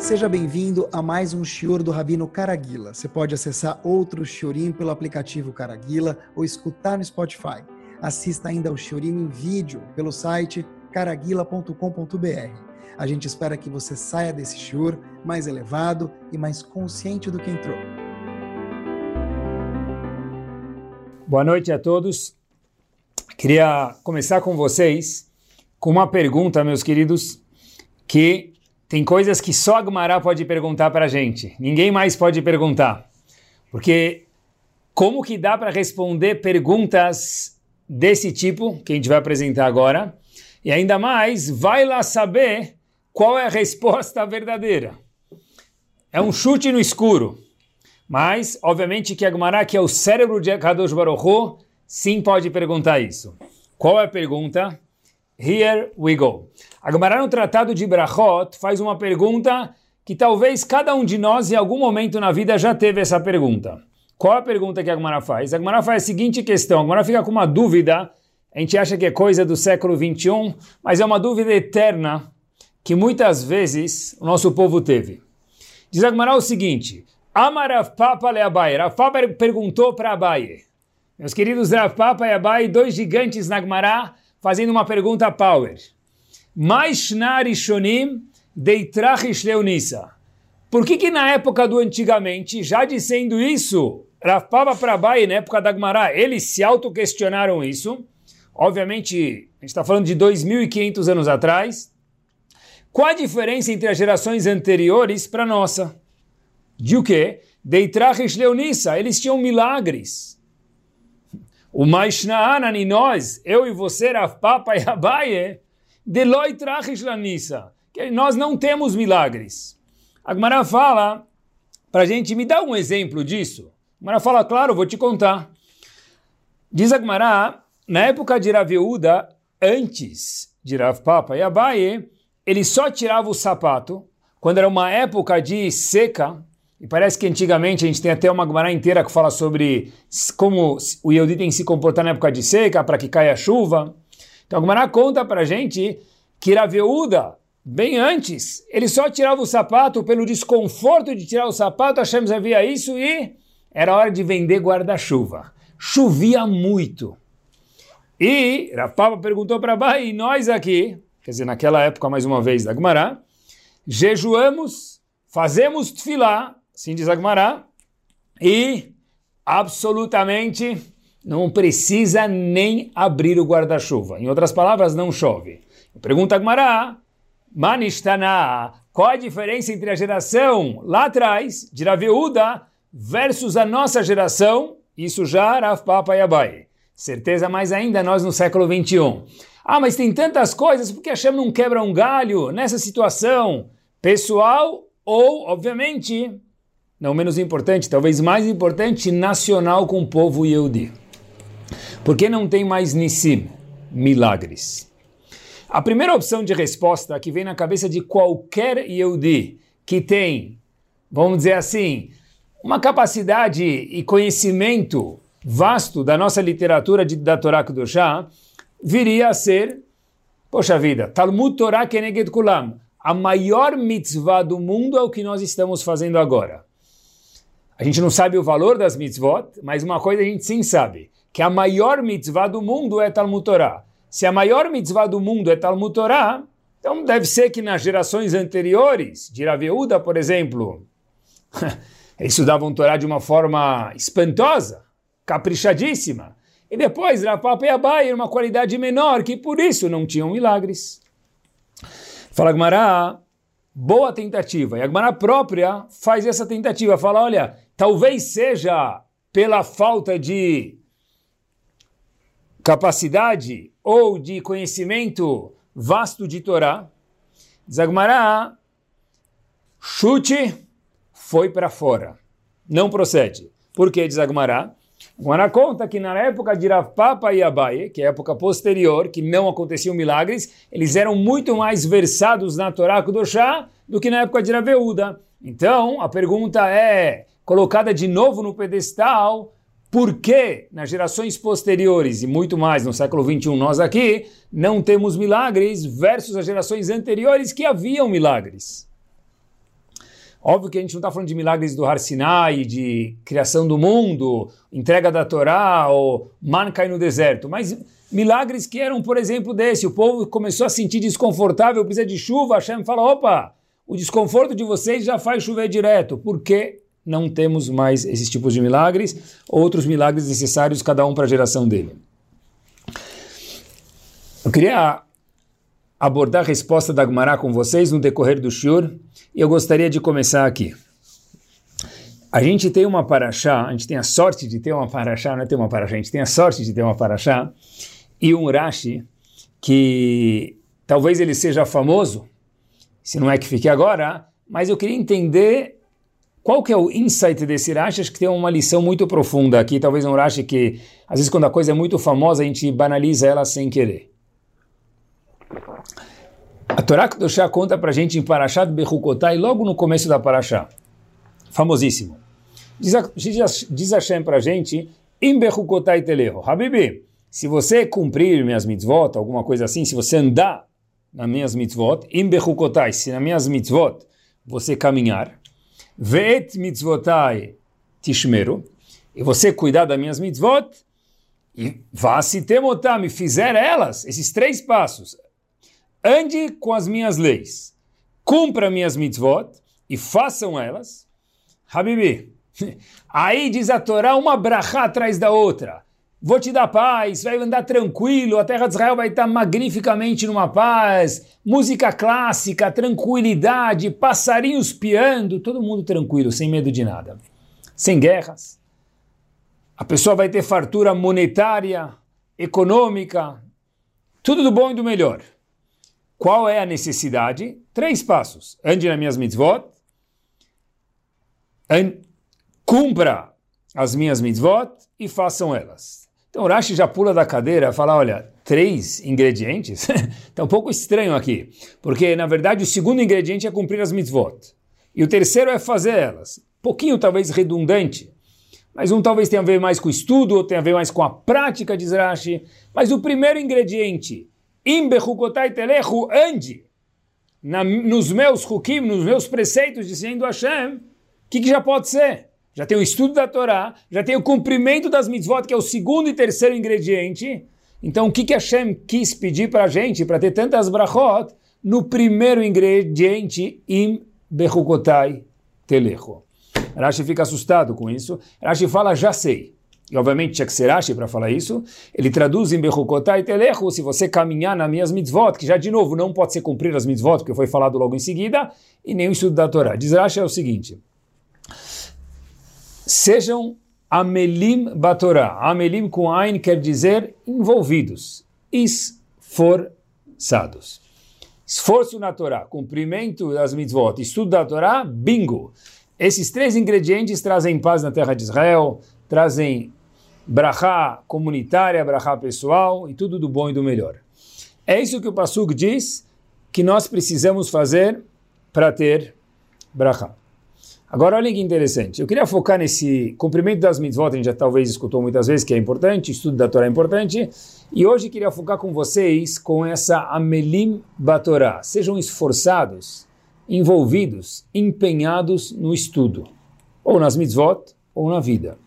Seja bem-vindo a mais um Shior do Rabino Caraguila. Você pode acessar outro Shiorim pelo aplicativo Caraguila ou escutar no Spotify. Assista ainda ao Shiorim em vídeo pelo site caraguila.com.br. A gente espera que você saia desse Shior mais elevado e mais consciente do que entrou. Boa noite a todos. Queria começar com vocês com uma pergunta, meus queridos, que tem coisas que só a pode perguntar para a gente. Ninguém mais pode perguntar. Porque como que dá para responder perguntas desse tipo, que a gente vai apresentar agora? E ainda mais, vai lá saber qual é a resposta verdadeira. É um chute no escuro. Mas, obviamente, que a que é o cérebro de Kadosh Baruch sim pode perguntar isso. Qual é a pergunta? Here we go. A Gemara no Tratado de Brachot faz uma pergunta que talvez cada um de nós em algum momento na vida já teve essa pergunta. Qual a pergunta que a Gemara faz? A Gemara faz a seguinte questão, a Gemara fica com uma dúvida, a gente acha que é coisa do século 21, mas é uma dúvida eterna que muitas vezes o nosso povo teve. Diz a Gemara o seguinte, Amarav Papa le Abaye, Rav Papa perguntou para Abaye, meus queridos Rav Papa e Abaye, dois gigantes na Gemara, fazendo uma pergunta power. Maishnar Shonim Deitrachish Leonissa. Por que que na época do antigamente, já dizendo isso, Rafava Prabai, na época da Gmará, eles se auto-questionaram isso? Obviamente, a gente está falando de 2.500 anos atrás. Qual a diferença entre as gerações anteriores para a nossa? De o quê? Deitrachish Leonissa, eles tinham milagres. O Maishna'anan e nós, eu e você, Rav Papa e Abaye, Deloi Trachish Lanissa, que nós não temos milagres. A Gemara fala para a gente, me dá um exemplo disso. A Gemara fala, claro, vou te contar. Diz a Gemara, na época de Raveuda, antes de Rav Papa e Abaye, ele só tirava o sapato quando era uma época de seca, e parece que antigamente a gente tem até uma Gemara inteira que fala sobre como o Yehudi tem que se comportar na época de seca, para que caia chuva. Então a Gemara conta para a gente que Raveuda, bem antes, ele só tirava o sapato pelo desconforto de tirar o sapato, Hashem via isso e era hora de vender guarda-chuva. Chovia muito. E Rafava perguntou para Bai, e nós aqui, quer dizer, naquela época, mais uma vez, da Gemara, jejuamos, fazemos tefilá, Assim diz Agmará. E absolutamente não precisa nem abrir o guarda-chuva. Em outras palavras, não chove. Pergunta Agmará, Manistana, qual a diferença entre a geração lá atrás, de Raveuda, versus a nossa geração, isso já Rav Papa e Abai. Certeza mais ainda nós no século 21. Ah, mas tem tantas coisas, por que Hashem não quebra um galho nessa situação pessoal ou, obviamente, não menos importante, talvez mais importante, nacional com o povo Yehudi. Por que não tem mais Nissim, milagres? A primeira opção de resposta que vem na cabeça de qualquer Yehudi que tem, vamos dizer assim, uma capacidade e conhecimento vasto da nossa literatura de, da Torá Kedoshá, viria a ser, poxa vida, Talmud Torah Keneged Kulam, a maior mitzvah do mundo é o que nós estamos fazendo agora. A gente não sabe o valor das mitzvot, mas uma coisa a gente sim sabe, que a maior mitzvah do mundo é Talmud Torah. Se a maior mitzvah do mundo é Talmud Torah, então deve ser que nas gerações anteriores, de Raveuda, por exemplo, eles estudavam Torá de uma forma espantosa, caprichadíssima. E depois, Rapapa e Abai, uma qualidade menor, que por isso não tinham milagres. Fala Gmará, boa tentativa. E a Gmará própria faz essa tentativa, fala, olha, Talvez seja pela falta de capacidade ou de conhecimento vasto de Torá. Zagmará, chute, foi para fora. Não procede. Por que, diz Agmará? Agmará conta que na época de Rav Papa e Abaye, que é a época posterior, que não aconteciam milagres, eles eram muito mais versados na Torá Kudoshá do que na época de Raveuda. Então, a pergunta é, colocada de novo no pedestal, porque nas gerações posteriores e muito mais no século 21 nós aqui não temos milagres versus as gerações anteriores que haviam milagres. Óbvio que a gente não está falando de milagres do Har Sinai, de criação do mundo, entrega da Torá, ou man cai no deserto, mas milagres que eram, por exemplo, desse. O povo começou a sentir desconfortável, precisa de chuva, Hashem fala, opa, o desconforto de vocês já faz chover direto. Por que não temos mais esses tipos de milagres? Outros milagres necessários, cada um para a geração dele. Eu queria abordar a resposta da Gmará com vocês no decorrer do Shur, e eu gostaria de começar aqui. A gente tem uma paraxá, a gente tem a sorte de ter uma paraxá, não é ter uma paraxá, a gente tem a sorte de ter uma paraxá, e um Rashi, que talvez ele seja famoso, se não é que fique agora, mas eu queria entender qual que é o insight desse Rashi, acho que tem uma lição muito profunda aqui, talvez um Rashi que, às vezes quando a coisa é muito famosa, a gente banaliza ela sem querer. A Torá Kedoshá conta para a gente em Parashat Bechukotai, logo no começo da Parashá. Famosíssimo. Diz, diz, diz Hashem para a gente, em Bechukotai Teleho. Habibi, se você cumprir minhas mitzvot, alguma coisa assim, se você andar nas minhas mitzvot, em Bechukotai, se nas minhas mitzvot você caminhar, Veet mitzvotai tishmeru, e você cuidar das minhas mitzvot, e vá se temotar, me fizer elas, esses três passos, ande com as minhas leis, cumpra minhas mitzvot e façam elas. Habibi, aí diz a Torá uma brachá atrás da outra. Vou te dar paz, vai andar tranquilo, a terra de Israel vai estar magnificamente numa paz, música clássica, tranquilidade, passarinhos piando, todo mundo tranquilo, sem medo de nada. Sem guerras. A pessoa vai ter fartura monetária, econômica, tudo do bom e do melhor. Qual é a necessidade? Três passos. Ande nas minhas mitzvot, cumpra as minhas mitzvot e façam elas. Então Rashi já pula da cadeira e fala, olha, três ingredientes? Está um pouco estranho aqui, porque na verdade o segundo ingrediente é cumprir as mitzvot. E o terceiro é fazer elas. Pouquinho talvez redundante, mas um talvez tenha a ver mais com o estudo, ou tenha a ver mais com a prática, diz Rashi. Mas o primeiro ingrediente Imbechukotai telechu, ande nos meus hukim, nos meus preceitos, dizendo Hashem, o que, que já pode ser? Já tem o estudo da Torá, já tem o cumprimento das mitzvot, que é o segundo e terceiro ingrediente. Então, o que, que Hashem quis pedir para a gente, para ter tantas brachot, no primeiro ingrediente, im bechukotai telecho. Rashi fica assustado com isso. Rashi fala, já sei e obviamente tinha que ser Rashi para falar isso, ele traduz em Bechukotai Telechu, se você caminhar nas minhas mitzvot, que já de novo não pode ser cumprir as mitzvot, porque foi falado logo em seguida, e nem o estudo da Torá. Diz Rashi é o seguinte, sejam Amelim Batorá, Amelim com Ain quer dizer envolvidos, esforçados. Esforço na Torá, cumprimento das mitzvot, estudo da Torá, bingo. Esses três ingredientes trazem paz na terra de Israel, trazem brachá comunitária, brachá pessoal e tudo do bom e do melhor. É isso que o Pasuk diz que nós precisamos fazer para ter brachá. Agora, olha que interessante. Eu queria focar nesse cumprimento das mitzvot, a gente já talvez escutou muitas vezes que é importante, estudo da Torá é importante, e hoje queria focar com vocês com essa Amelim Batorá. Sejam esforçados, envolvidos, empenhados no estudo, ou nas mitzvot, ou na vida.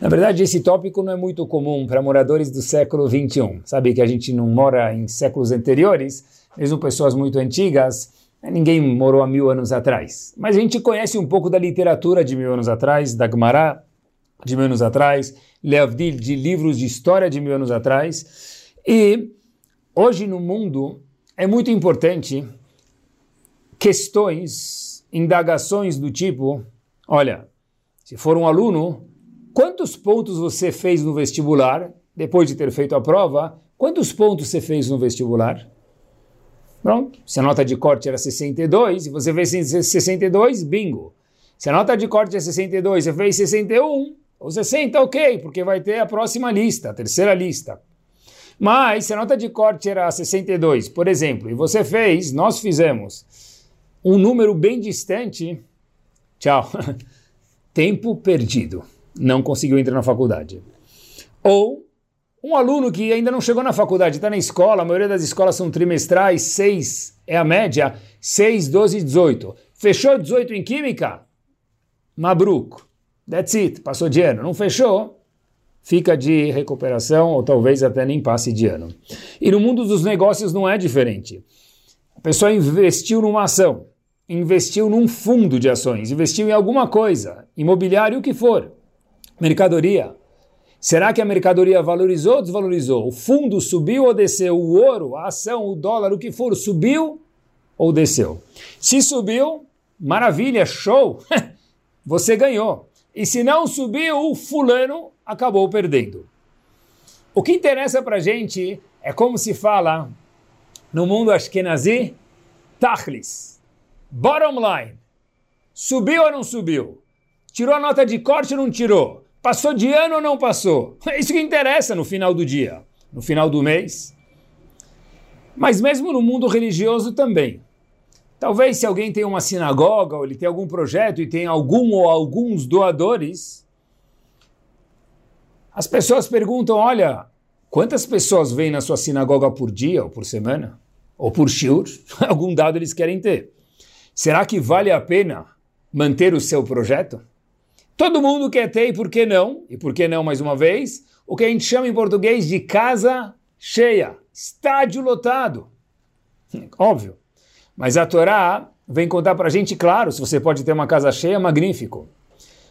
Na verdade, esse tópico não é muito comum para moradores do século 21. Sabe que a gente não mora em séculos anteriores, mesmo pessoas muito antigas, ninguém morou há mil anos atrás. Mas a gente conhece um pouco da literatura de mil anos atrás, da Gemara de mil anos atrás, Leavdil, de livros de história de mil anos atrás. E hoje no mundo é muito importante questões, indagações do tipo, olha, se for um aluno Quantos pontos você fez no vestibular, depois de ter feito a prova? Quantos pontos você fez no vestibular? Pronto. Se a nota de corte era 62, e você fez 62, bingo. Se a nota de corte é 62, você fez 61, ou 60, ok, porque vai ter a próxima lista, a terceira lista. Mas se a nota de corte era 62, por exemplo, e você fez, nós fizemos um número bem distante, tchau, tempo perdido não conseguiu entrar na faculdade. Ou um aluno que ainda não chegou na faculdade, está na escola, a maioria das escolas são trimestrais, seis é a média, 6, 12 e 18. Fechou 18 em Química? Mabruk. That's it. Passou de ano. Não fechou? Fica de recuperação ou talvez até nem passe de ano. E no mundo dos negócios não é diferente. A pessoa investiu numa ação, investiu num fundo de ações, investiu em alguma coisa, imobiliário, o que for, mercadoria. Será que a mercadoria valorizou ou desvalorizou? O fundo subiu ou desceu? O ouro, a ação, o dólar, o que for, subiu ou desceu? Se subiu, maravilha, show! Você ganhou. E se não subiu, o fulano acabou perdendo. O que interessa para gente é como se fala no mundo ashkenazi, tachlis, bottom line. Subiu ou não subiu? Tirou a nota de corte ou não tirou? Passou de ano ou não passou? É isso que interessa no final do dia, no final do mês. Mas mesmo no mundo religioso também. Talvez se alguém tem uma sinagoga ou ele tem algum projeto e tem algum ou alguns doadores, as pessoas perguntam, olha, quantas pessoas vêm na sua sinagoga por dia ou por semana? Ou por shiur? Algum dado eles querem ter. Será que vale a pena manter o seu projeto? Todo mundo quer ter, e por que não? E por que não, mais uma vez? O que a gente chama em português de casa cheia, estádio lotado. Óbvio. Mas a Torá vem contar para a gente, claro, se você pode ter uma casa cheia, magnífico.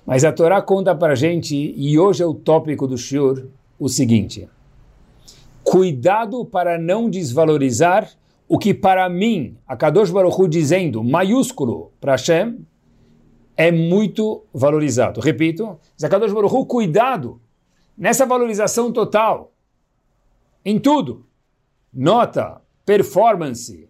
Mas a Torá conta para a gente, e hoje é o tópico do Shur, o seguinte: cuidado para não desvalorizar o que para mim, a Kadosh Baruch dizendo, maiúsculo para Hashem, é muito valorizado. Repito, Zakadosh Baruch cuidado nessa valorização total, em tudo. Nota, performance,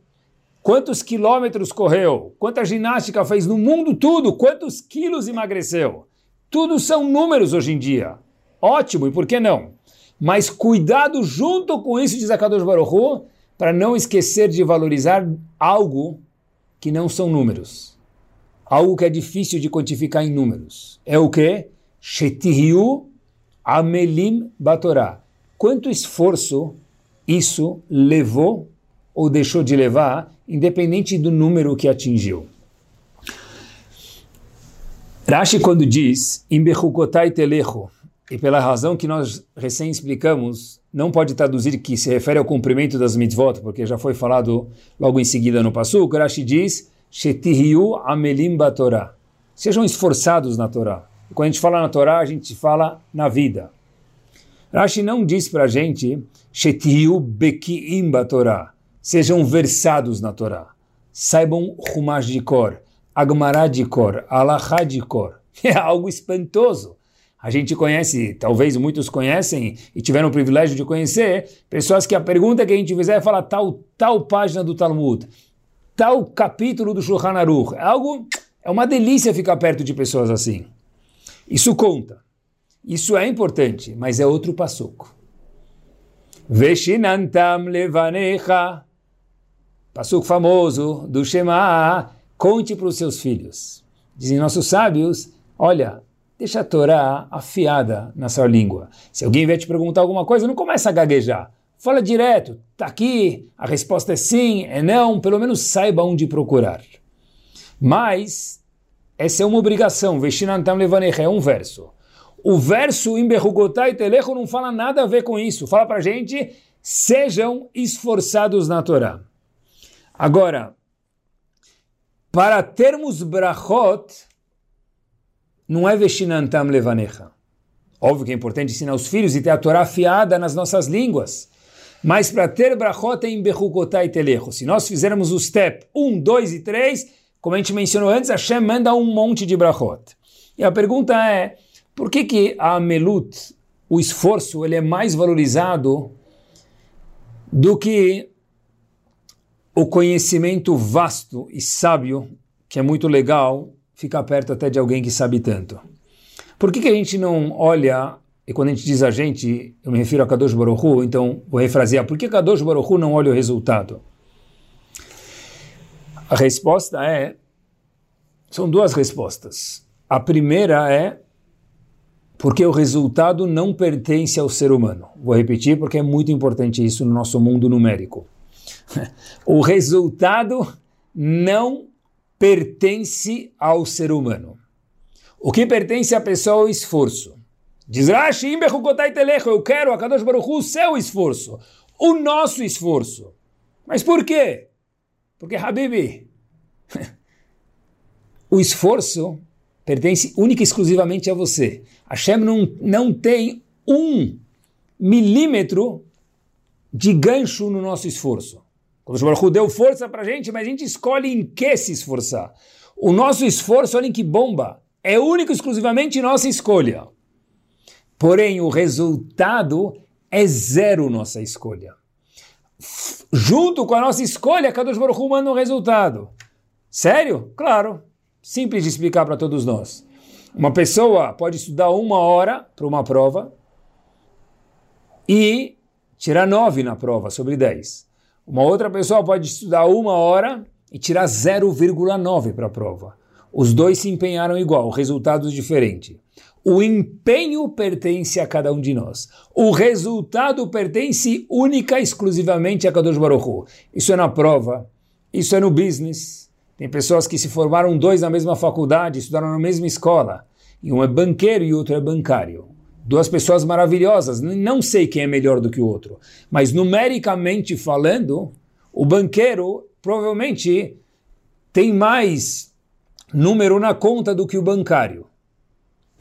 quantos quilômetros correu, quanta ginástica fez no mundo, tudo, quantos quilos emagreceu. Tudo são números hoje em dia. Ótimo, e por que não? Mas cuidado junto com isso de Zakadosh Baruch para não esquecer de valorizar algo que não são números algo que é difícil de quantificar em números. É o que? Shetihiu amelim batorá. Quanto esforço isso levou ou deixou de levar, independente do número que atingiu. Rashi, quando diz, Imbechukotai telecho, e pela razão que nós recém explicamos, não pode traduzir que se refere ao cumprimento das mitzvot, porque já foi falado logo em seguida no Passuk, Rashi diz, Shetihiu amelim batorá. Sejam esforçados na Torá. Quando a gente fala na Torá, a gente fala na vida. Rashi não diz para a gente Shetihiu bekiim batorá. Sejam versados na Torá. Saibam Humash de cor, Agmará de cor, Alahá de cor. É algo espantoso. A gente conhece, talvez muitos conhecem e tiveram o privilégio de conhecer, pessoas que a pergunta que a gente fizer é falar tal, tal página do Talmud tal capítulo do Shulchan Aruch. É algo, é uma delícia ficar perto de pessoas assim. Isso conta. Isso é importante, mas é outro passuco. Veshinantam levanecha. Passuco famoso do Shema. Conte para os seus filhos. Dizem nossos sábios, olha, deixa a Torá afiada na sua língua. Se alguém vier te perguntar alguma coisa, não começa a gaguejar. Fala direto, está aqui, a resposta é sim, é não, pelo menos saiba onde procurar. Mas, essa é uma obrigação, Veshinantam Levanecha, é um verso. O verso em Berrugotai Telecho não fala nada a ver com isso, fala para gente, sejam esforçados na Torá. Agora, para termos brachot, não é Veshinantam Levanecha. Óbvio que é importante ensinar os filhos e ter a Torá afiada nas nossas línguas. Mas para ter brachot em Bechukotai Telecho, se nós fizermos o step 1, 2 e 3, como a gente mencionou antes, Hashem manda um monte de brachot. E a pergunta é, por que que a Melut, o esforço, ele é mais valorizado do que o conhecimento vasto e sábio, que é muito legal, ficar perto até de alguém que sabe tanto? Por que, que a gente não olha e quando a gente diz a gente, eu me refiro a Kadosh Baruch Hu, então vou refrasear, por que Kadosh Baruch Hu não olha o resultado? A resposta é, são duas respostas. A primeira é, porque o resultado não pertence ao ser humano. Vou repetir porque é muito importante isso no nosso mundo numérico. O resultado não pertence ao ser humano. O que pertence à pessoa é o esforço. Diz Rashi, eu quero a Kadosh Baruch Hu, o seu esforço, o nosso esforço. Mas por quê? Porque, Habibi, o esforço pertence única e exclusivamente a você. Hashem não, não tem um milímetro de gancho no nosso esforço. O Baruch deu força para a gente, mas a gente escolhe em que se esforçar. O nosso esforço, olhem que bomba, é único e exclusivamente nossa escolha. Porém, o resultado é zero nossa escolha. Junto com a nossa escolha, Kadosh Baruch Hu manda um resultado. Sério? Claro. Simples de explicar para todos nós. Uma pessoa pode estudar uma hora para uma prova e tirar nove na prova sobre 10. Uma outra pessoa pode estudar uma hora e tirar 0,9 para a prova. Os dois se empenharam igual, resultados diferentes. O empenho pertence a cada um de nós. O resultado pertence única e exclusivamente a Kadosh Baruch Hu. Isso é na prova, isso é no business. Tem pessoas que se formaram dois na mesma faculdade, estudaram na mesma escola. E um é banqueiro e outro é bancário. Duas pessoas maravilhosas, não sei quem é melhor do que o outro. Mas numericamente falando, o banqueiro provavelmente tem mais número na conta do que o bancário.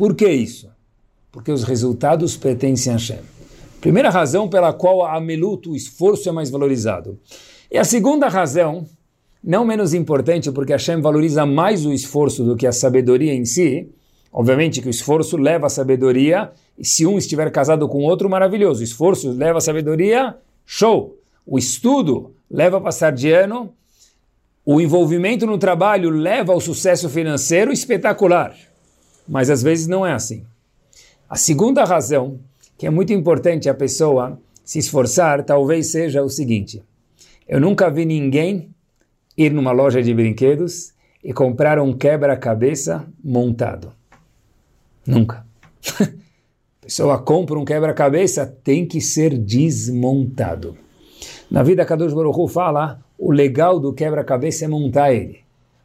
Por que isso? Porque os resultados pertencem a Hashem. Primeira razão pela qual a Amelut, o esforço, é mais valorizado. E a segunda razão, não menos importante, porque Hashem valoriza mais o esforço do que a sabedoria em si. Obviamente que o esforço leva a sabedoria, e se um estiver casado com outro, maravilhoso. O esforço leva a sabedoria, show. O estudo leva a passar de ano, o envolvimento no trabalho leva ao sucesso financeiro espetacular. Mas às vezes não é assim. A segunda razão, que é muito importante a pessoa se esforçar, talvez seja o seguinte: eu nunca vi ninguém ir numa loja de brinquedos e comprar um quebra-cabeça montado. Nunca. a pessoa compra um quebra-cabeça, tem que ser desmontado. Na vida, Kadosh Baruch Hu fala o legal do quebra-cabeça é montar ele.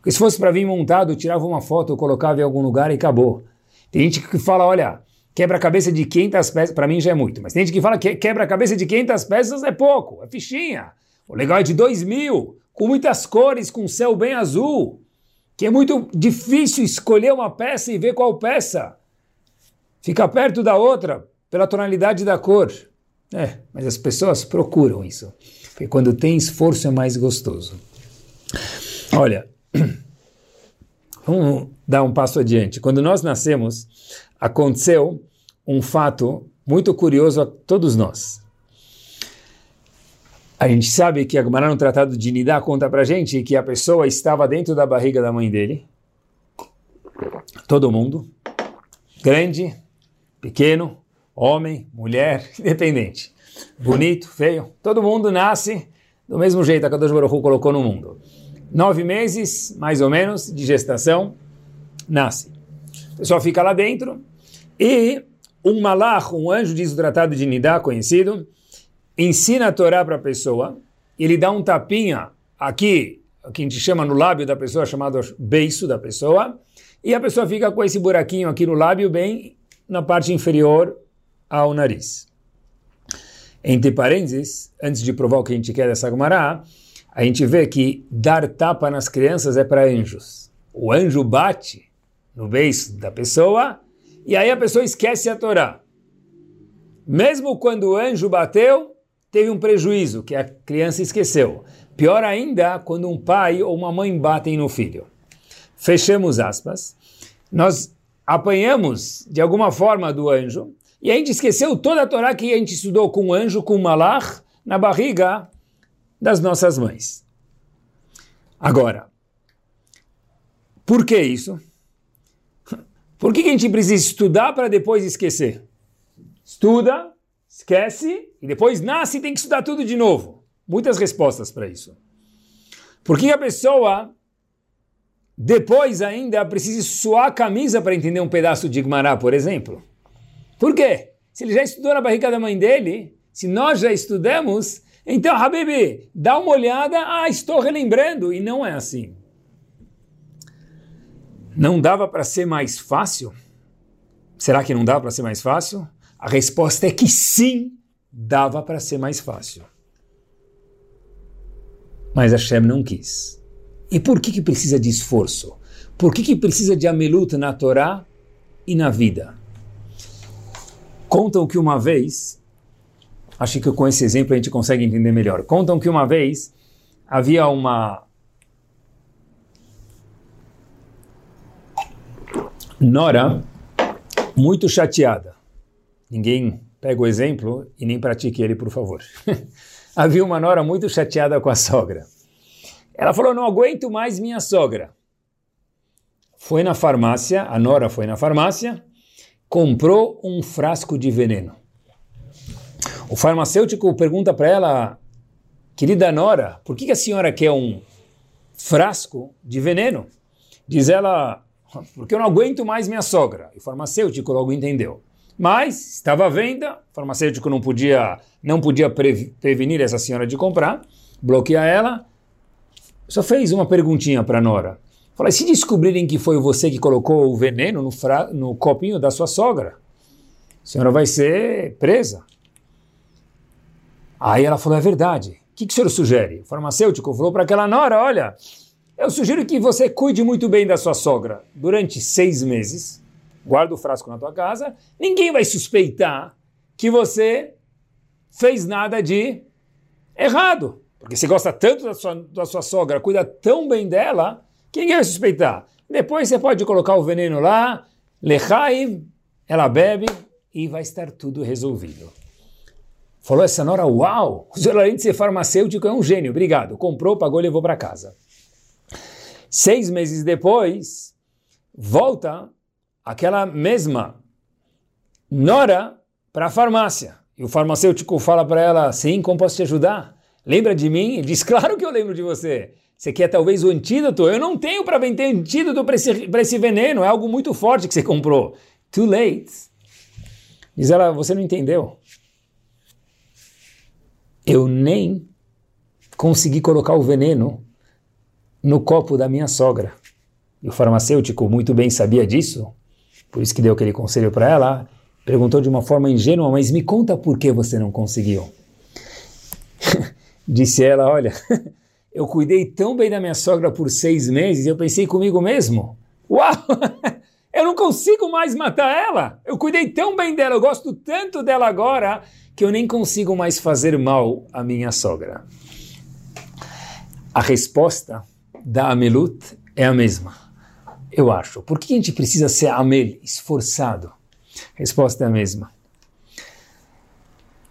Porque se fosse para vir montado, eu tirava uma foto, eu colocava em algum lugar e acabou. Tem gente que fala, olha, quebra-cabeça de 500 peças, para mim já é muito, mas tem gente que fala que quebra-cabeça de 500 peças é pouco, é fichinha. O legal é de 2 mil, com muitas cores, com céu bem azul, que é muito difícil escolher uma peça e ver qual peça. Fica perto da outra, pela tonalidade da cor. É, mas as pessoas procuram isso. Porque quando tem esforço é mais gostoso. Olha, vamos dar um passo adiante. Quando nós nascemos, aconteceu um fato muito curioso a todos nós. A gente sabe que a Gemara no Tratado de Nidá conta pra gente que a pessoa estava dentro da barriga da mãe dele. Todo mundo. Grande, pequeno, homem, mulher, independente bonito, feio. Todo mundo nasce do mesmo jeito que a Kadosh Baruch colocou no mundo. Nove meses, mais ou menos, de gestação, nasce. A pessoa fica lá dentro e um malach, um anjo, diz o tratado de Nidá, conhecido, ensina a Torá para a pessoa, ele dá um tapinha aqui, que a gente chama no lábio da pessoa, chamado beiço da pessoa, e a pessoa fica com esse buraquinho aqui no lábio, bem na parte inferior ao nariz. Entre parênteses, antes de provar o que a gente quer dessa Gemara, a gente vê que dar tapa nas crianças é para anjos. O anjo bate no beiço da pessoa e aí a pessoa esquece a Torá. Mesmo quando o anjo bateu, teve um prejuízo, que a criança esqueceu. Pior ainda, quando um pai ou uma mãe batem no filho. Fechamos aspas. Nós apanhamos de alguma forma do anjo, e a gente esqueceu toda a Torá que a gente estudou com um anjo, com um malach, na barriga das nossas mães. Agora, por que isso? Por que a gente precisa estudar para depois esquecer? Estuda, esquece e depois nasce e tem que estudar tudo de novo. Muitas respostas para isso. Por que a pessoa depois ainda precisa suar a camisa para entender um pedaço de Igmará, por exemplo? Por quê? Se ele já estudou na barriga da mãe dele, se nós já estudamos, então, Habibi, dá uma olhada, ah, estou relembrando, e não é assim. Não dava para ser mais fácil? Será que não dá para ser mais fácil? A resposta é que sim, dava para ser mais fácil. Mas Hashem não quis. E por que, que precisa de esforço? Por que, que precisa de amelut na Torá e na vida? Contam que uma vez, acho que com esse exemplo a gente consegue entender melhor. Contam que uma vez havia uma nora muito chateada. Ninguém pega o exemplo e nem pratique ele, por favor. havia uma nora muito chateada com a sogra. Ela falou: Não aguento mais minha sogra. Foi na farmácia, a nora foi na farmácia, comprou um frasco de veneno. O farmacêutico pergunta para ela, querida Nora, por que a senhora quer um frasco de veneno? Diz ela, porque eu não aguento mais minha sogra. E o farmacêutico logo entendeu. Mas estava à venda, o farmacêutico não podia, não podia prevenir essa senhora de comprar, bloquear ela. Só fez uma perguntinha para Nora. Falei, se descobrirem que foi você que colocou o veneno no, no copinho da sua sogra, a senhora vai ser presa. Aí ela falou, é verdade. O que, que o senhor sugere? O farmacêutico falou para aquela nora, olha, eu sugiro que você cuide muito bem da sua sogra durante seis meses, guarda o frasco na tua casa, ninguém vai suspeitar que você fez nada de errado. Porque você gosta tanto da sua, da sua sogra, cuida tão bem dela, quem vai suspeitar? Depois você pode colocar o veneno lá, lechai, ela bebe e vai estar tudo resolvido. Falou essa nora, uau, o de ser farmacêutico é um gênio, obrigado. Comprou, pagou e levou para casa. Seis meses depois, volta aquela mesma nora para a farmácia. E o farmacêutico fala para ela, sim, como posso te ajudar? Lembra de mim? Ele diz, claro que eu lembro de você. Você quer talvez o antídoto? Eu não tenho para vender antídoto para esse, esse veneno, é algo muito forte que você comprou. Too late. Diz ela, você não entendeu. Eu nem consegui colocar o veneno no copo da minha sogra. E o farmacêutico muito bem sabia disso, por isso que deu aquele conselho para ela. Perguntou de uma forma ingênua, mas me conta por que você não conseguiu. Disse ela, olha, eu cuidei tão bem da minha sogra por seis meses, eu pensei comigo mesmo, uau, eu não consigo mais matar ela. Eu cuidei tão bem dela, eu gosto tanto dela agora, que eu nem consigo mais fazer mal à minha sogra. A resposta da Amelut é a mesma, eu acho. Por que a gente precisa ser Amel, esforçado? A resposta é a mesma.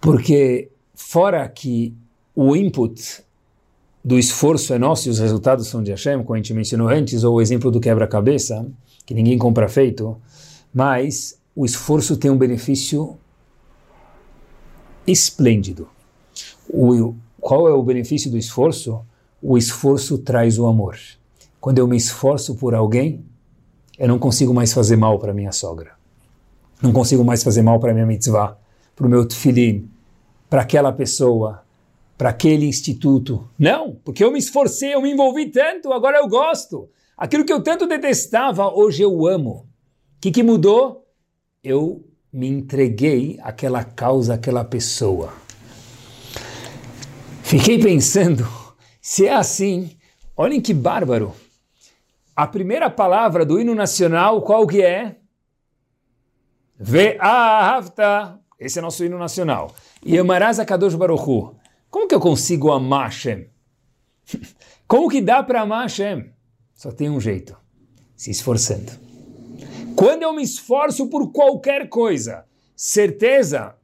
Porque fora que o input do esforço é nosso e os resultados são de Hashem, como a gente mencionou antes, ou o exemplo do quebra-cabeça, que ninguém compra feito, mas o esforço tem um benefício esplêndido. O, qual é o benefício do esforço? O esforço traz o amor. Quando eu me esforço por alguém, eu não consigo mais fazer mal para minha sogra. Não consigo mais fazer mal para minha mitzvah, para o meu tefilim, para aquela pessoa, para aquele instituto. Não, porque eu me esforcei, eu me envolvi tanto, agora eu gosto. Aquilo que eu tanto detestava, hoje eu amo. O que, que mudou? Eu me entreguei àquela causa, àquela pessoa. Fiquei pensando, se é assim, olhem que bárbaro. A primeira palavra do hino nacional, qual que é? Ve'ahavta. Esse é nosso hino nacional. E amarás a Kadosh Baruchu. Como que eu consigo amar Hashem? Como que dá para amar Hashem? Só tem um jeito, se esforçando. Quando eu me esforço por qualquer coisa, certeza,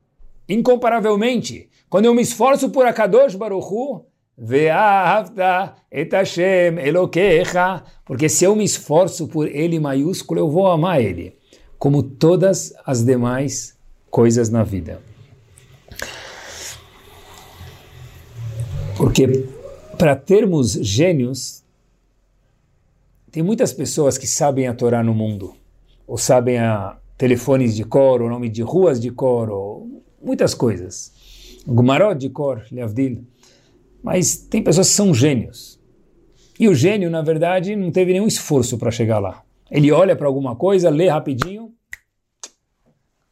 incomparavelmente, quando eu me esforço por Akadosh Baruchu, Ve'ahavta et Hashem Elokecha, porque se eu me esforço por Ele maiúsculo, eu vou amar Ele, como todas as demais coisas na vida. Porque para termos gênios, tem muitas pessoas que sabem a Torá no mundo, ou sabem a telefones de cor, ou nome de ruas de cor, muitas coisas. Gumarot de cor, Leavdil. Mas tem pessoas que são gênios. E o gênio, na verdade, não teve nenhum esforço para chegar lá. Ele olha para alguma coisa, lê rapidinho.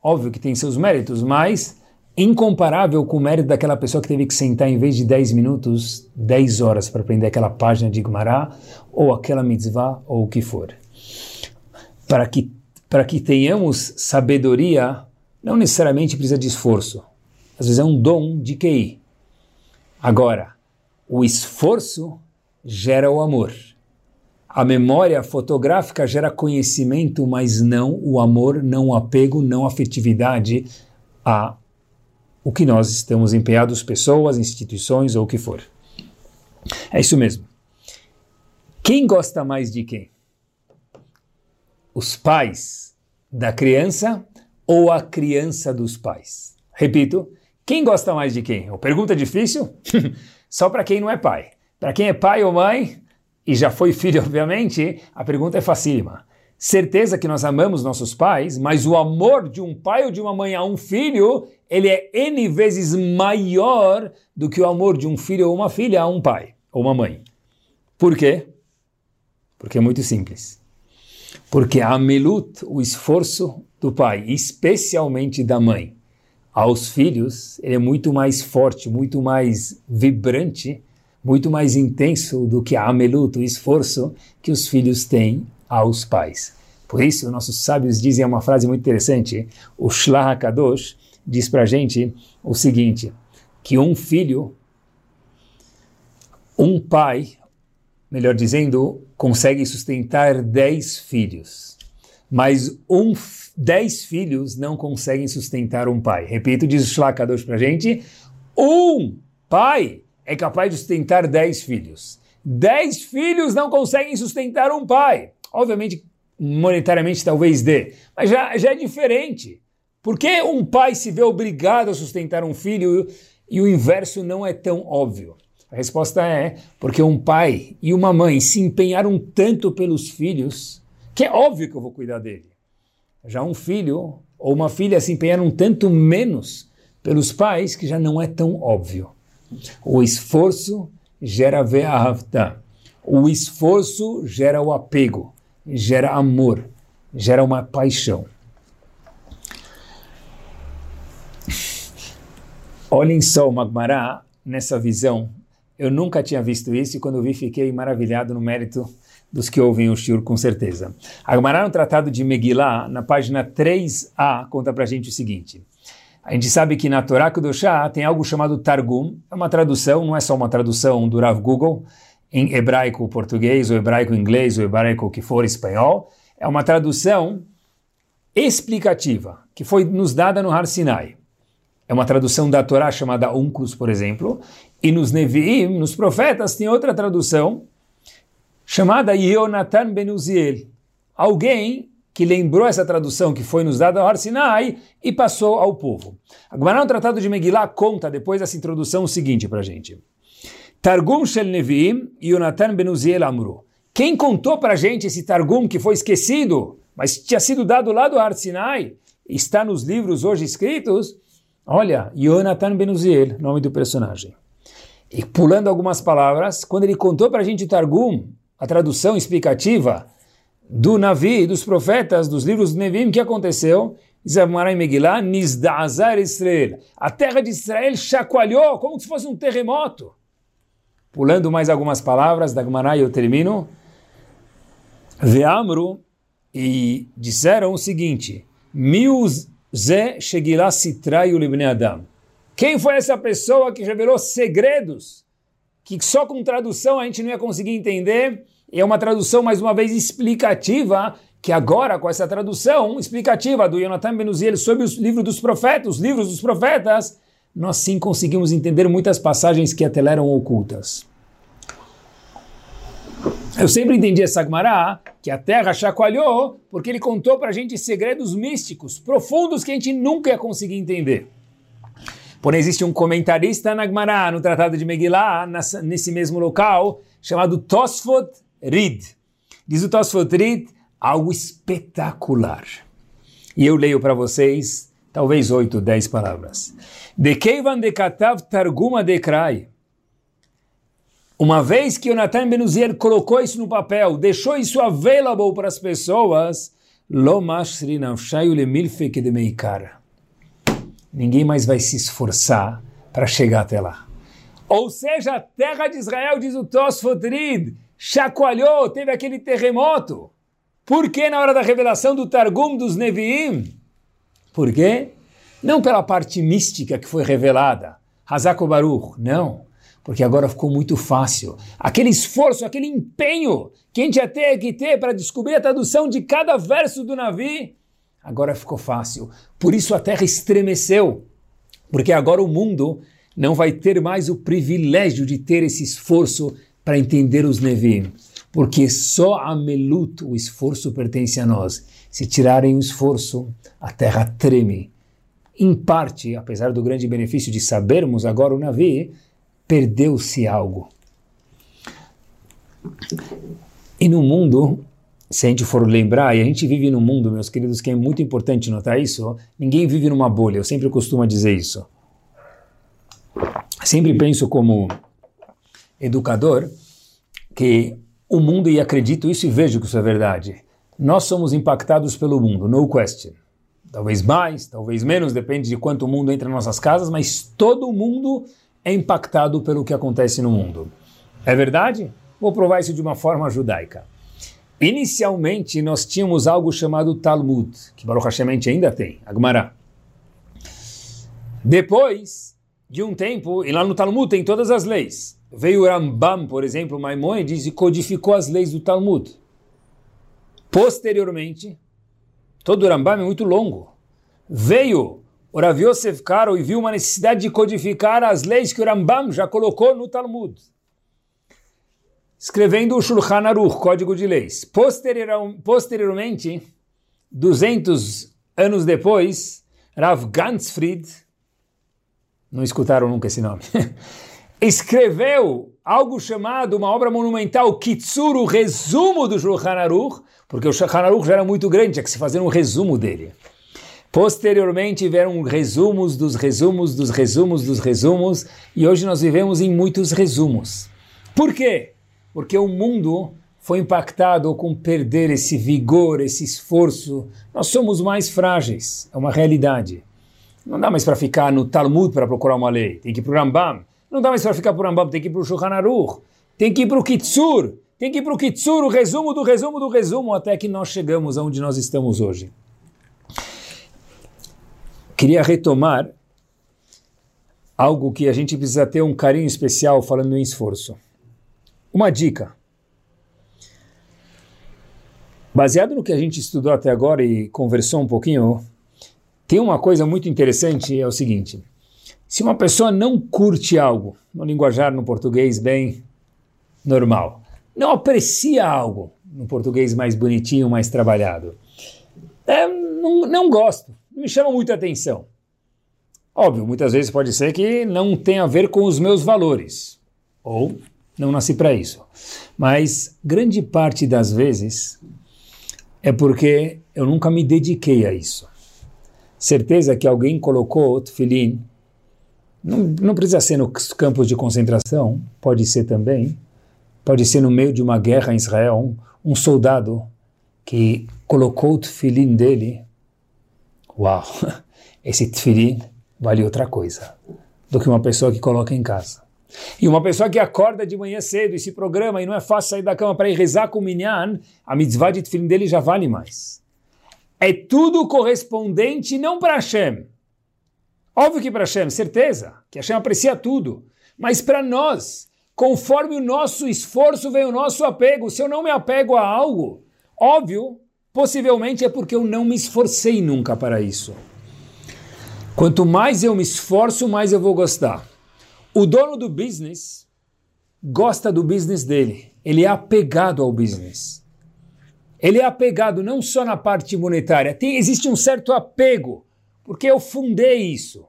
Óbvio que tem seus méritos, mas incomparável com o mérito daquela pessoa que teve que sentar em vez de 10 minutos, 10 horas para aprender aquela página de Gemara, ou aquela mitzvah, ou o que for. Para que, para que tenhamos sabedoria, não necessariamente precisa de esforço. Às vezes é um dom de QI. Agora, o esforço gera o amor. A memória fotográfica gera conhecimento, mas não o amor, não o apego, não a afetividade a o que nós estamos empenhados, pessoas, instituições ou o que for. É isso mesmo. Quem gosta mais de quem? Os pais da criança ou a criança dos pais? Repito, quem gosta mais de quem? Pergunta difícil? Só para quem não é pai. Para quem é pai ou mãe, e já foi filho, obviamente, a pergunta é facílima. Certeza que nós amamos nossos pais, mas o amor de um pai ou de uma mãe a um filho, ele é N vezes maior do que o amor de um filho ou uma filha a um pai ou uma mãe. Por quê? Porque é muito simples. Porque a melut, o esforço do pai, especialmente da mãe, aos filhos, ele é muito mais forte, muito mais vibrante muito mais intenso do que a amelut, o esforço que os filhos têm aos pais. Por isso, nossos sábios dizem uma frase muito interessante. O Shlach HaKadosh diz para a gente o seguinte, que um filho, um pai, melhor dizendo, consegue sustentar dez filhos, mas um, dez filhos não conseguem sustentar um pai. Repito, diz o Shlach HaKadosh para a gente, um pai é capaz de sustentar dez filhos. Dez filhos não conseguem sustentar um pai. Obviamente, monetariamente talvez dê, mas já, já é diferente. Por que um pai se vê obrigado a sustentar um filho e o inverso não é tão óbvio? A resposta é porque um pai e uma mãe se empenharam tanto pelos filhos que é óbvio que eu vou cuidar dele. Já um filho ou uma filha se empenharam tanto menos pelos pais que já não é tão óbvio. O esforço gera ve'ahavta. O esforço gera o apego, gera amor, gera uma paixão. Olhem só o Magmará nessa visão. Eu nunca tinha visto isso e quando eu vi fiquei maravilhado no mérito dos que ouvem o Shur com certeza. Agmará no Tratado de Megillah, na página 3a, conta pra gente o seguinte. A gente sabe que na Torá Kudoshá tem algo chamado Targum, é uma tradução, não é só uma tradução do Rav Google, em hebraico português, ou hebraico inglês, ou hebraico que for espanhol, é uma tradução explicativa, que foi nos dada no Har Sinai. É uma tradução da Torá chamada Unclus, por exemplo, e nos Nevi'im, nos profetas, tem outra tradução chamada Yonatan Ben Uziel, alguém que lembrou essa tradução que foi nos dada ao Har Sinai e passou ao povo. Agora, no Tratado de Megillah conta, depois dessa introdução, o seguinte para a gente. Targum Shel Nevi'im Yonatan Ben Uziel Amru. Quem contou para a gente esse Targum que foi esquecido, mas tinha sido dado lá do Har Sinai, está nos livros hoje escritos? Olha, Yonatan Ben Uziel, nome do personagem. E pulando algumas palavras, quando ele contou para a gente Targum, a tradução explicativa, do Navi, dos profetas, dos livros de Nevim, o que aconteceu? Israel. A terra de Israel chacoalhou como se fosse um terremoto. Pulando mais algumas palavras da Gemara eu termino. Veamru, e disseram o seguinte, Miuze Shegillah Sitrayu Libne Adam. Quem foi essa pessoa que revelou segredos que só com tradução a gente não ia conseguir entender? é uma tradução, mais uma vez, explicativa, que agora, com essa tradução explicativa do Jonathan Benuziel sobre os livros dos profetas, os livros dos profetas, nós sim conseguimos entender muitas passagens que até eram ocultas. Eu sempre entendi essa Gemara, que a terra chacoalhou, porque ele contou para a gente segredos místicos, profundos, que a gente nunca ia conseguir entender. Porém, existe um comentarista na Gemara, no Tratado de Megillah, nesse mesmo local, chamado Tosfot Rid. Diz o Tosfot Rid, algo espetacular. E eu leio para vocês, talvez oito, dez palavras. De Keivan de Katav Targuma de Krai. Uma vez que o Natan Benuzier colocou isso no papel, deixou isso available para as pessoas, ninguém mais vai se esforçar para chegar até lá. Ou seja, a terra de Israel, diz o Tosfotrid, chacoalhou, teve aquele terremoto. Por que na hora da revelação do Targum dos Neviim? Por quê? Não pela parte mística que foi revelada, Hazako Baruch, não. Porque agora ficou muito fácil. Aquele esforço, aquele empenho que a gente ia ter que ter para descobrir a tradução de cada verso do Navi, agora ficou fácil. Por isso a terra estremeceu. Porque agora o mundo não vai ter mais o privilégio de ter esse esforço para entender os Nevim. Porque só a Melut, o esforço pertence a nós. Se tirarem o esforço, a terra treme. Em parte, apesar do grande benefício de sabermos agora o Navi, perdeu-se algo. E no mundo, se a gente for lembrar, e a gente vive num mundo, meus queridos, que é muito importante notar isso, ninguém vive numa bolha, eu sempre costumo dizer isso. Sempre penso como educador que o mundo, e acredito isso e vejo que isso é verdade, nós somos impactados pelo mundo, no question. Talvez mais, talvez menos, depende de quanto o mundo entra nas nossas casas, mas todo mundo é impactado pelo que acontece no mundo. É verdade? Vou provar isso de uma forma judaica. Inicialmente, nós tínhamos algo chamado Talmud, que Baruch Hashem ainda tem, Agmará. Depois de um tempo, e lá no Talmud tem todas as leis. Veio Rambam, por exemplo, Maimonides, e codificou as leis do Talmud. Posteriormente, todo o Rambam é muito longo. Veio o Rav Yosef e viu uma necessidade de codificar as leis que o Rambam já colocou no Talmud. Escrevendo o Shulchan Aruch, Código de Leis. Posterior, posteriormente, 200 anos depois, Rav Ganzfried, não escutaram nunca esse nome, escreveu algo chamado, uma obra monumental, Kitsur, o resumo do Shulchan Aruch, porque o Shulchan Aruch já era muito grande, tinha que se fazer um resumo dele. Posteriormente vieram resumos dos resumos dos resumos dos resumos e hoje nós vivemos em muitos resumos. Por quê? Porque o mundo foi impactado com perder esse vigor, esse esforço. Nós somos mais frágeis, é uma realidade. Não dá mais para ficar no Talmud para procurar uma lei, tem que ir para o Rambam. Não dá mais para ficar para o Rambam, tem que ir para o Shulchan Aruch, tem que ir para o Kitsur, tem que ir para o Kitsur, o resumo do resumo do resumo, até que nós chegamos aonde nós estamos hoje queria retomar algo que a gente precisa ter um carinho especial falando em esforço. Uma dica. Baseado no que a gente estudou até agora e conversou um pouquinho, tem uma coisa muito interessante, é o seguinte. Se uma pessoa não curte algo, no linguajar no português bem normal, não aprecia algo, no português mais bonitinho, mais trabalhado, é, não, não gosto me chama muita atenção. Óbvio, muitas vezes pode ser que não tenha a ver com os meus valores, ou não nasci para isso. Mas grande parte das vezes é porque eu nunca me dediquei a isso. Certeza que alguém colocou tefilim, não, não precisa ser nos campos de concentração, pode ser também, pode ser no meio de uma guerra em Israel, um, um soldado que colocou o tefilim dele uau, esse tefilim vale outra coisa do que uma pessoa que coloca em casa. E uma pessoa que acorda de manhã cedo e se programa e não é fácil sair da cama para ir rezar com o minyan, a mitzvah de tefilim dele já vale mais. É tudo correspondente não para Hashem. Óbvio que para Hashem, certeza, que Hashem aprecia tudo. Mas para nós, conforme o nosso esforço vem o nosso apego. Se eu não me apego a algo, óbvio Possivelmente é porque eu não me esforcei nunca para isso. Quanto mais eu me esforço, mais eu vou gostar. O dono do business gosta do business dele. Ele é apegado ao business. Ele é apegado não só na parte monetária, tem, existe um certo apego, porque eu fundei isso.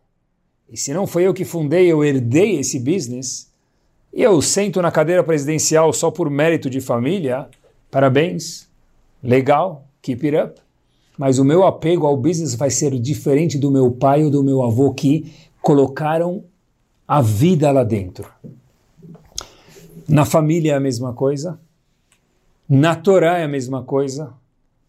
E se não foi eu que fundei, eu herdei esse business, e eu sento na cadeira presidencial só por mérito de família, parabéns, legal, keep it up. Mas o meu apego ao business vai ser diferente do meu pai ou do meu avô que colocaram a vida lá dentro. Na família é a mesma coisa. Na Torá é a mesma coisa.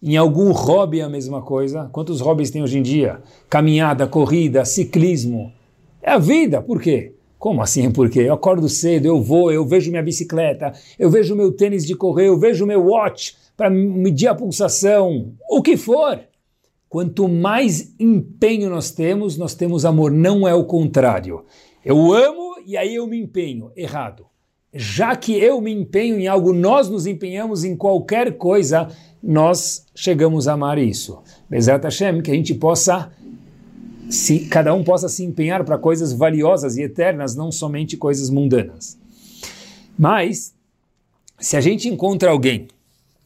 Em algum hobby é a mesma coisa. Quantos hobbies tem hoje em dia? Caminhada, corrida, ciclismo. É a vida. Por quê? Como assim por quê? Eu acordo cedo, eu vou, eu vejo minha bicicleta, eu vejo meu tênis de correr, eu vejo meu watch para medir a pulsação, o que for. Quanto mais empenho nós temos, nós temos amor, não é o contrário. Eu amo e aí eu me empenho. Errado. Já que eu me empenho em algo, nós nos empenhamos em qualquer coisa, nós chegamos a amar isso. Bezerra Hashem, que a gente possa, se cada um possa se empenhar para coisas valiosas e eternas, não somente coisas mundanas. Mas, se a gente encontra alguém,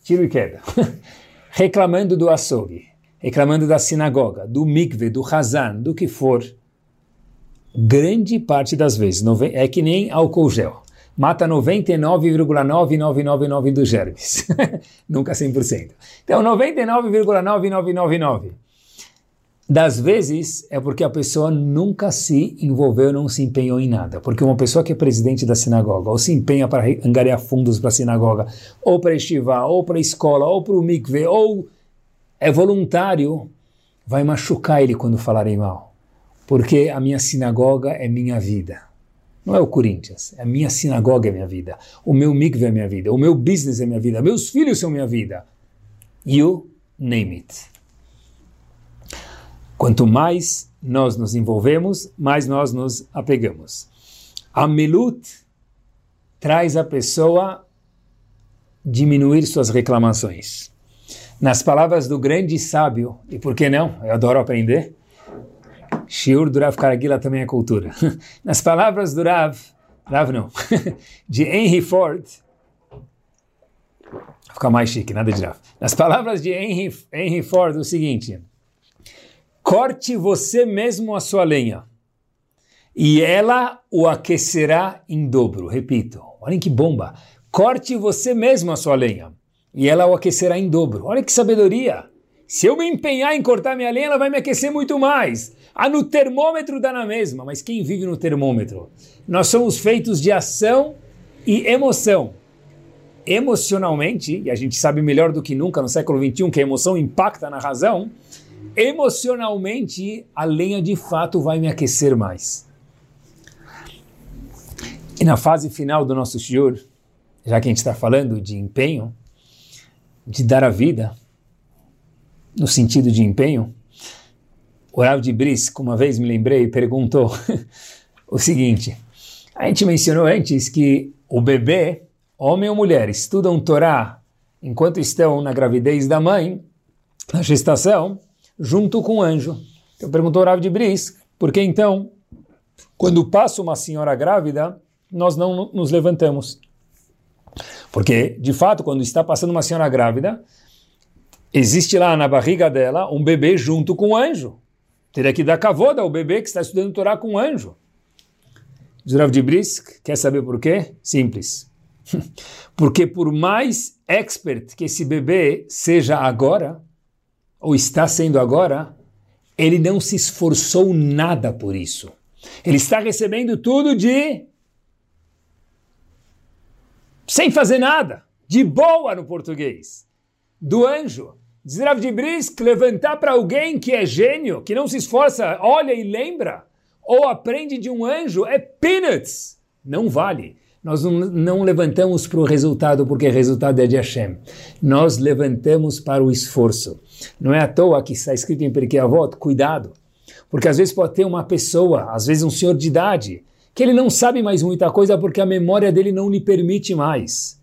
tiro e queda, reclamando do açougue, reclamando da sinagoga, do mikve, do hazan, do que for, grande parte das vezes, é que nem álcool gel mata 99,9999 dos germes. Nunca 100%. Então, 99,9999 das vezes é porque a pessoa nunca se envolveu, não se empenhou em nada. Porque uma pessoa que é presidente da sinagoga, ou se empenha para angariar fundos para a sinagoga, ou para estivar, ou para a escola, ou para o mikve, ou é voluntário, vai machucar ele quando falarem mal. Porque a minha sinagoga é minha vida. Não é o Corinthians, é a minha sinagoga é minha vida, o meu mikve é minha vida, o meu business é minha vida, meus filhos são minha vida. You name it. Quanto mais nós nos envolvemos, mais nós nos apegamos. A melut traz a pessoa diminuir suas reclamações. Nas palavras do grande sábio, e por que não? Eu adoro aprender. Shiur do Rav Karagila também é cultura. Nas palavras do Rav, Rav não, de Henry Ford, ficar mais chique, nada de Rav. Nas palavras de Henry, Henry Ford, o seguinte, corte você mesmo a sua lenha, e ela o aquecerá em dobro. Repito, olhem que bomba. Corte você mesmo a sua lenha, e ela o aquecerá em dobro. Olha que sabedoria! Se eu me empenhar em cortar minha lenha, ela vai me aquecer muito mais. Ah, no termômetro dá na mesma, mas quem vive no termômetro? Nós somos feitos de ação e emoção. Emocionalmente, e a gente sabe melhor do que nunca no século XXI que a emoção impacta na razão, emocionalmente a lenha de fato vai me aquecer mais. E na fase final do nosso shiur, já que a gente está falando de empenho, de dar a vida, no sentido de empenho, o Rav de Brisk, uma vez me lembrei, perguntou o seguinte: a gente mencionou antes que o bebê, homem ou mulher, estudam Torá enquanto estão na gravidez da mãe, na gestação, junto com o anjo. Então perguntou o Rav de Brisk, por que então, quando passa uma senhora grávida, nós não nos levantamos? Porque, de fato, quando está passando uma senhora grávida, existe lá na barriga dela um bebê junto com o anjo. Teria que dar cavoda ao bebê que está estudando Torá com um anjo. Zurav de Brisk, quer saber por quê? Simples. Porque por mais expert que esse bebê seja agora, ou está sendo agora, ele não se esforçou nada por isso. Ele está recebendo tudo de. Sem fazer nada. De boa no português. Do anjo. Diz Rav de Brisk, levantar para alguém que é gênio, que não se esforça, olha e lembra, ou aprende de um anjo, é peanuts. Não vale. Nós não, não levantamos para o resultado porque o resultado é de Hashem. Nós levantamos para o esforço. Não é à toa que está escrito em Perkei Avot, cuidado. Porque às vezes pode ter uma pessoa, às vezes um senhor de idade, que ele não sabe mais muita coisa porque a memória dele não lhe permite mais.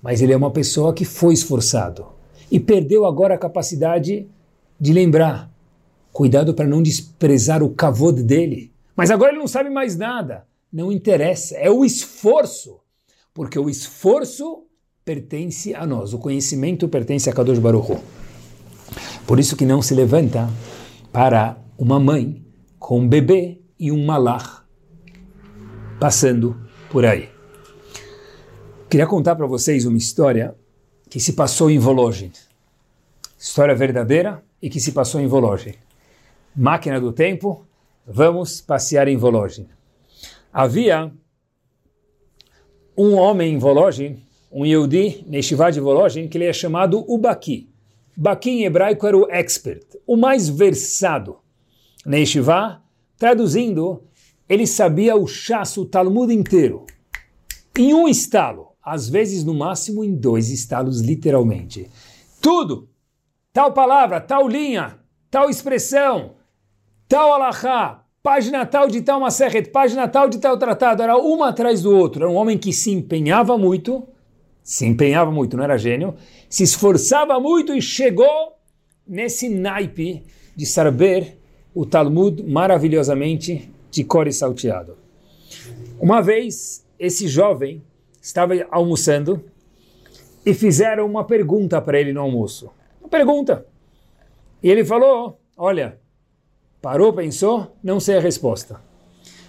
Mas ele é uma pessoa que foi esforçado e perdeu agora a capacidade de lembrar. Cuidado para não desprezar o kavod dele. Mas agora ele não sabe mais nada. Não interessa, é o esforço. Porque o esforço pertence a nós, o conhecimento pertence a Kadosh Baruch. Por isso que não se levanta para uma mãe com um bebê e um malach passando por aí. Queria contar para vocês uma história que se passou em Volozhin. História verdadeira e que se passou em Volozhin. Máquina do tempo, vamos passear em Volozhin. Havia um homem em Volozhin, um Yehudi, Neshivá de Volozhin, que ele é chamado o Baki. Baki em hebraico era o expert, o mais versado. Neshivá, traduzindo, ele sabia o chasso, o Talmud inteiro. Em um estalo, às vezes no máximo em dois estalos, literalmente. Tudo! Tal palavra, tal linha, tal expressão, tal alahá, página tal de tal Maseret, página tal de tal tratado, era uma atrás do outro. Era um homem que se empenhava muito, se empenhava muito, não era gênio, se esforçava muito e chegou nesse naipe de saber o Talmud maravilhosamente de cor e salteado. Uma vez, esse jovem estava almoçando e fizeram uma pergunta para ele no almoço. Uma pergunta. E ele falou: Olha, Parou, pensou, não sei a resposta.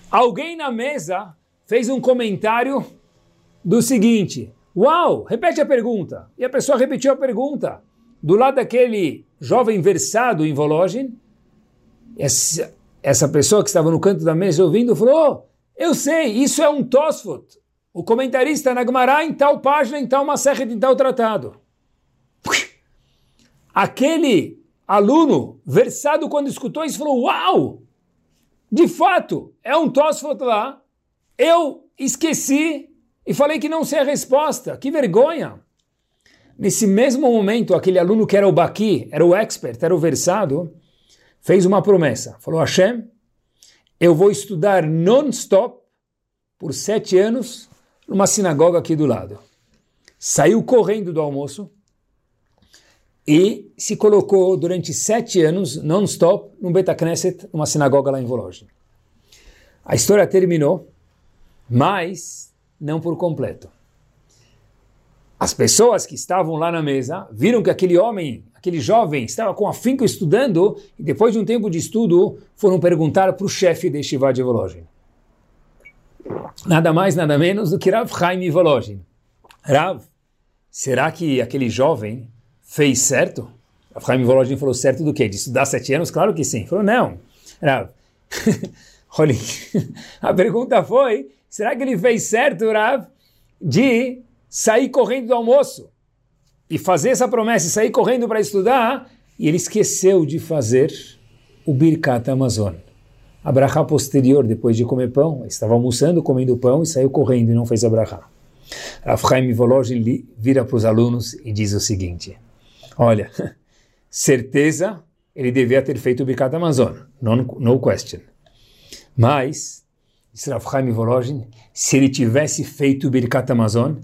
Alguém na mesa fez um comentário do seguinte: Uau, repete a pergunta. E a pessoa repetiu a pergunta. Do lado daquele jovem versado em Vologin, essa, essa pessoa que estava no canto da mesa ouvindo falou: oh, Eu sei, isso é um Tosfot. O comentarista na em tal página, em tal Masechet, em tal tratado. Aquele aluno, versado quando escutou isso, falou: Uau! De fato, é um Tosfot lá. Eu esqueci e falei que não sei a resposta. Que vergonha! Nesse mesmo momento, aquele aluno que era o Baqui, era o expert, era o versado, fez uma promessa. Falou: Hashem, eu vou estudar non-stop por sete anos numa sinagoga aqui do lado. Saiu correndo do almoço e se colocou durante sete anos, non-stop, no Beta Knesset, numa sinagoga lá em Volozhin. A história terminou, mas não por completo. As pessoas que estavam lá na mesa viram que aquele homem, aquele jovem, estava com afinco estudando e depois de um tempo de estudo foram perguntar para o chefe de Shiva de Volozhin. Nada mais, nada menos do que Rav Chaim Volozhin. Rav, será que aquele jovem fez certo? A Chaim Volodin falou certo do quê? De estudar sete anos? Claro que sim. Falou, não. Rav. Olha, a pergunta foi, será que ele fez certo, Rav, de sair correndo do almoço e fazer essa promessa e sair correndo para estudar? E ele esqueceu de fazer o Birkat Amazon. A brachá posterior, depois de comer pão, estava almoçando, comendo pão e saiu correndo e não fez a brachá. Rav vira para os alunos e diz o seguinte... Olha, certeza ele devia ter feito o Birkat Amazon, no, no question. Mas, disse Rav Chaim se ele tivesse feito o Birkat Amazon,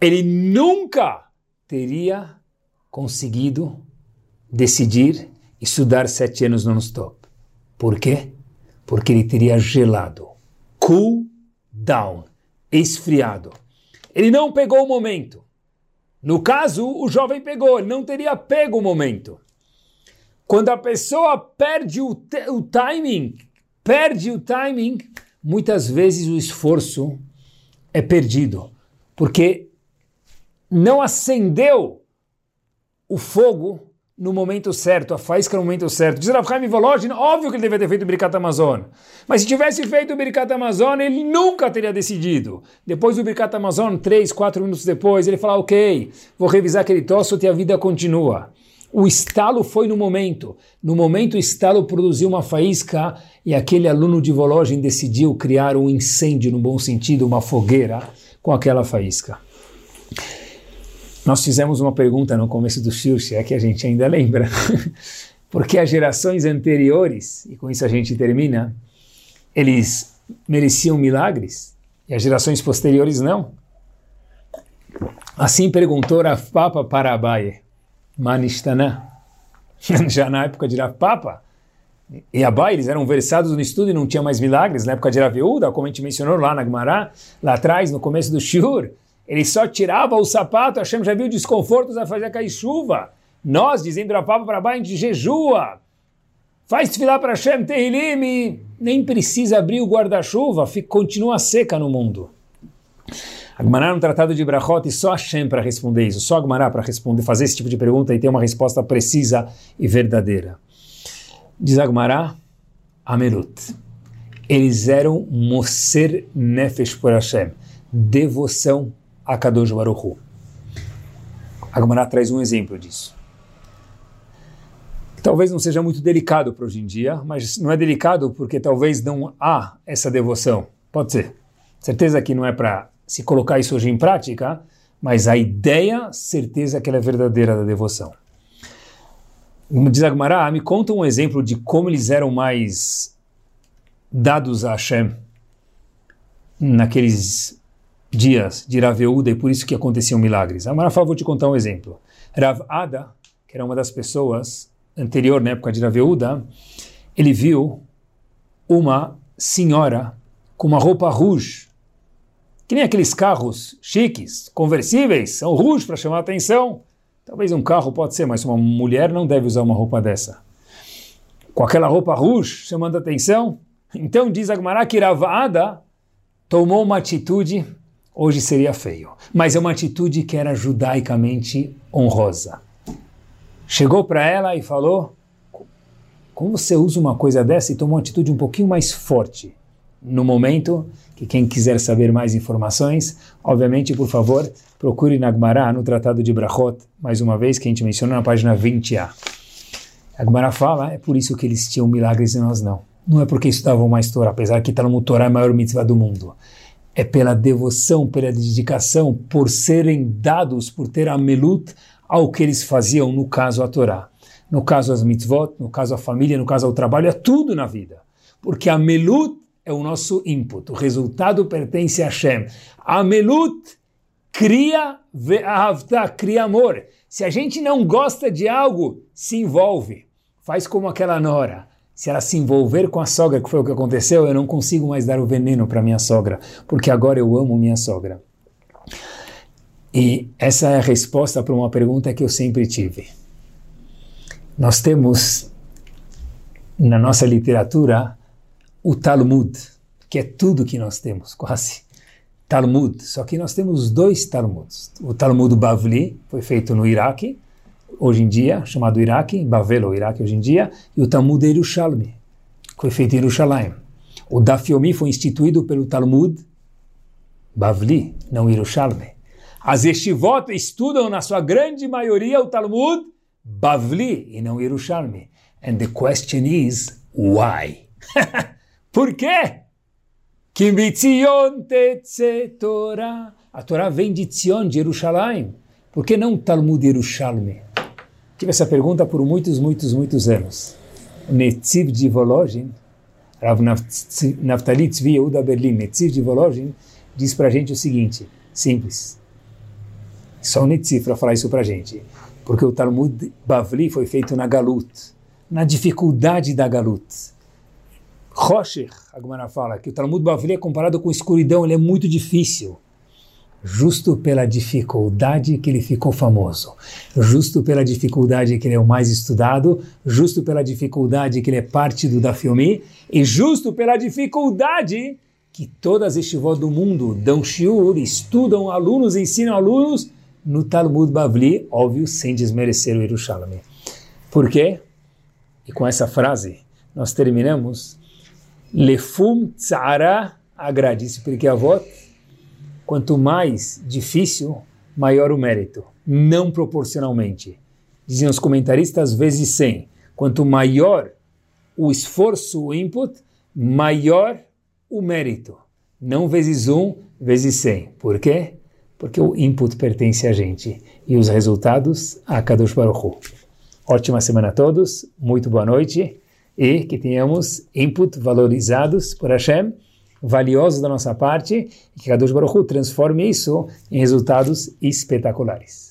ele nunca teria conseguido decidir estudar sete anos non-stop. Por quê? Porque ele teria gelado, cool down, esfriado. Ele não pegou o momento. No caso, o jovem pegou, ele não teria pego o momento. Quando a pessoa perde o, o timing, perde o timing, muitas vezes o esforço é perdido, porque não acendeu o fogo no momento certo, a faísca no momento certo. Diz Rav Chaim óbvio que ele deveria ter feito o Birkat Amazon. Mas se tivesse feito o Birkat Amazon, ele nunca teria decidido. Depois do Birkat Amazon, três, quatro minutos depois, ele fala, ok, vou revisar aquele tosso e a vida continua. O estalo foi no momento. No momento o estalo produziu uma faísca e aquele aluno de Volozhin decidiu criar um incêndio, no bom sentido, uma fogueira com aquela faísca. Nós fizemos uma pergunta no começo do Shur, é que a gente ainda lembra, porque as gerações anteriores, e com isso a gente termina, eles mereciam milagres e as gerações posteriores não. Assim perguntou Rav Papa para Manistana, já na época de Rav Papa, e Abai, eles eram versados no estudo e não tinha mais milagres, na época de Rav Yehuda, como a gente mencionou lá na Gemara, lá atrás, no começo do Shur, ele só tirava o sapato, Hashem já viu desconfortos a fazer cair chuva. Nós, dizendo a papo para baixo, a gente jejua. Faz filar para Hashem, Tehilim, nem precisa abrir o guarda-chuva, continua seca no mundo. Agmará no Tratado de Brachot e só Hashem para responder isso, só Agmará para responder, fazer esse tipo de pergunta e ter uma resposta precisa e verdadeira. Diz Agmará, Amerut. Eles eram Moser Nefesh por Hashem devoção a Kadosh Baruch Hu. A Gemara traz um exemplo disso. Talvez não seja muito delicado para hoje em dia, mas não é delicado porque talvez não há essa devoção. Pode ser. Certeza que não é para se colocar isso hoje em prática, mas a ideia, certeza que ela é verdadeira da devoção. Diz Agmará, me conta um exemplo de como eles eram mais dados a Hashem naqueles dias de Raveuda e por isso que aconteciam milagres. Agmará fala, vou te contar um exemplo. Rav Ada, que era uma das pessoas anterior, na época de Raveuda, ele viu uma senhora com uma roupa rouge, que nem aqueles carros chiques, conversíveis, são rouge para chamar a atenção. Talvez um carro pode ser, mas uma mulher não deve usar uma roupa dessa. Com aquela roupa rouge, chamando a atenção. Então diz Agmará que Ravada tomou uma atitude, hoje seria feio, mas é uma atitude que era judaicamente honrosa chegou para ela e falou: Como você usa uma coisa dessa e toma uma atitude um pouquinho mais forte? No momento que quem quiser saber mais informações, obviamente, por favor, procure Nagmará no Tratado de Brachot, mais uma vez, que a gente menciona na página 20a. Agmará fala, é por isso que eles tinham milagres e nós não. Não é porque estudavam mais Torá, apesar que Talmud Torá é a maior mitzvah do mundo. É pela devoção, pela dedicação, por serem dados, por ter a melut, ao que eles faziam, no caso a Torá. No caso as mitzvot, no caso a família, no caso ao trabalho, é tudo na vida. Porque a melut é o nosso input, o resultado pertence a Hashem. A melut cria ve'ahavta, cria amor. Se a gente não gosta de algo, se envolve. Faz como aquela nora. Se ela se envolver com a sogra, que foi o que aconteceu, eu não consigo mais dar o veneno para minha sogra, porque agora eu amo minha sogra. E essa é a resposta para uma pergunta que eu sempre tive. Nós temos na nossa literatura o Talmud, que é tudo que nós temos, quase. Talmud, só que nós temos dois Talmuds. O Talmud Bavli foi feito no Iraque, hoje em dia, chamado Iraque, Bavel ou Iraque hoje em dia, e o Talmud Yerushalmi, foi feito em Yerushalayim. O Dafyomi foi instituído pelo Talmud Bavli, não Yerushalmi. As Yeshivot estudam, na sua grande maioria, o Talmud Bavli e não Yerushalmi. And the question is, why? Por quê? Que Torah. A Torá vem de Tzion, de Yerushalayim. Por que não Talmud Yerushalmi? Tive essa pergunta por muitos, muitos, muitos anos. O Netziv de Volozhin, Rav Naftali Tzvi Yehuda Berlin, Netziv de Volozhin, diz para a gente o seguinte, simples. Só o Netzi para falar isso para a gente. Porque o Talmud Bavli foi feito na Galut, na dificuldade da Galut. Rocher, a Gemara fala que o Talmud Bavli é comparado com escuridão, ele é muito difícil. Justo pela dificuldade que ele ficou famoso, justo pela dificuldade que ele é o mais estudado, justo pela dificuldade que ele é parte do Dafyomi, e justo pela dificuldade que todas as estivós do mundo dão shiur, estudam alunos, ensinam alunos, no Talmud Bavli, óbvio, sem desmerecer o Yerushalmi. Por quê? E com essa frase nós terminamos Lefum Tzara agrade-se, porque a voz, quanto mais difícil, maior o mérito, não proporcionalmente. Diziam os comentaristas, vezes 100. Quanto maior o esforço, o input, maior o mérito. Não vezes 1, vezes 100. Por quê? porque o input pertence a gente e os resultados a Kadosh Baruch Hu. Ótima semana a todos, muito boa noite e que tenhamos input valorizados por Hashem, valiosos da nossa parte e que Kadosh Baruch Hu transforme isso em resultados espetaculares.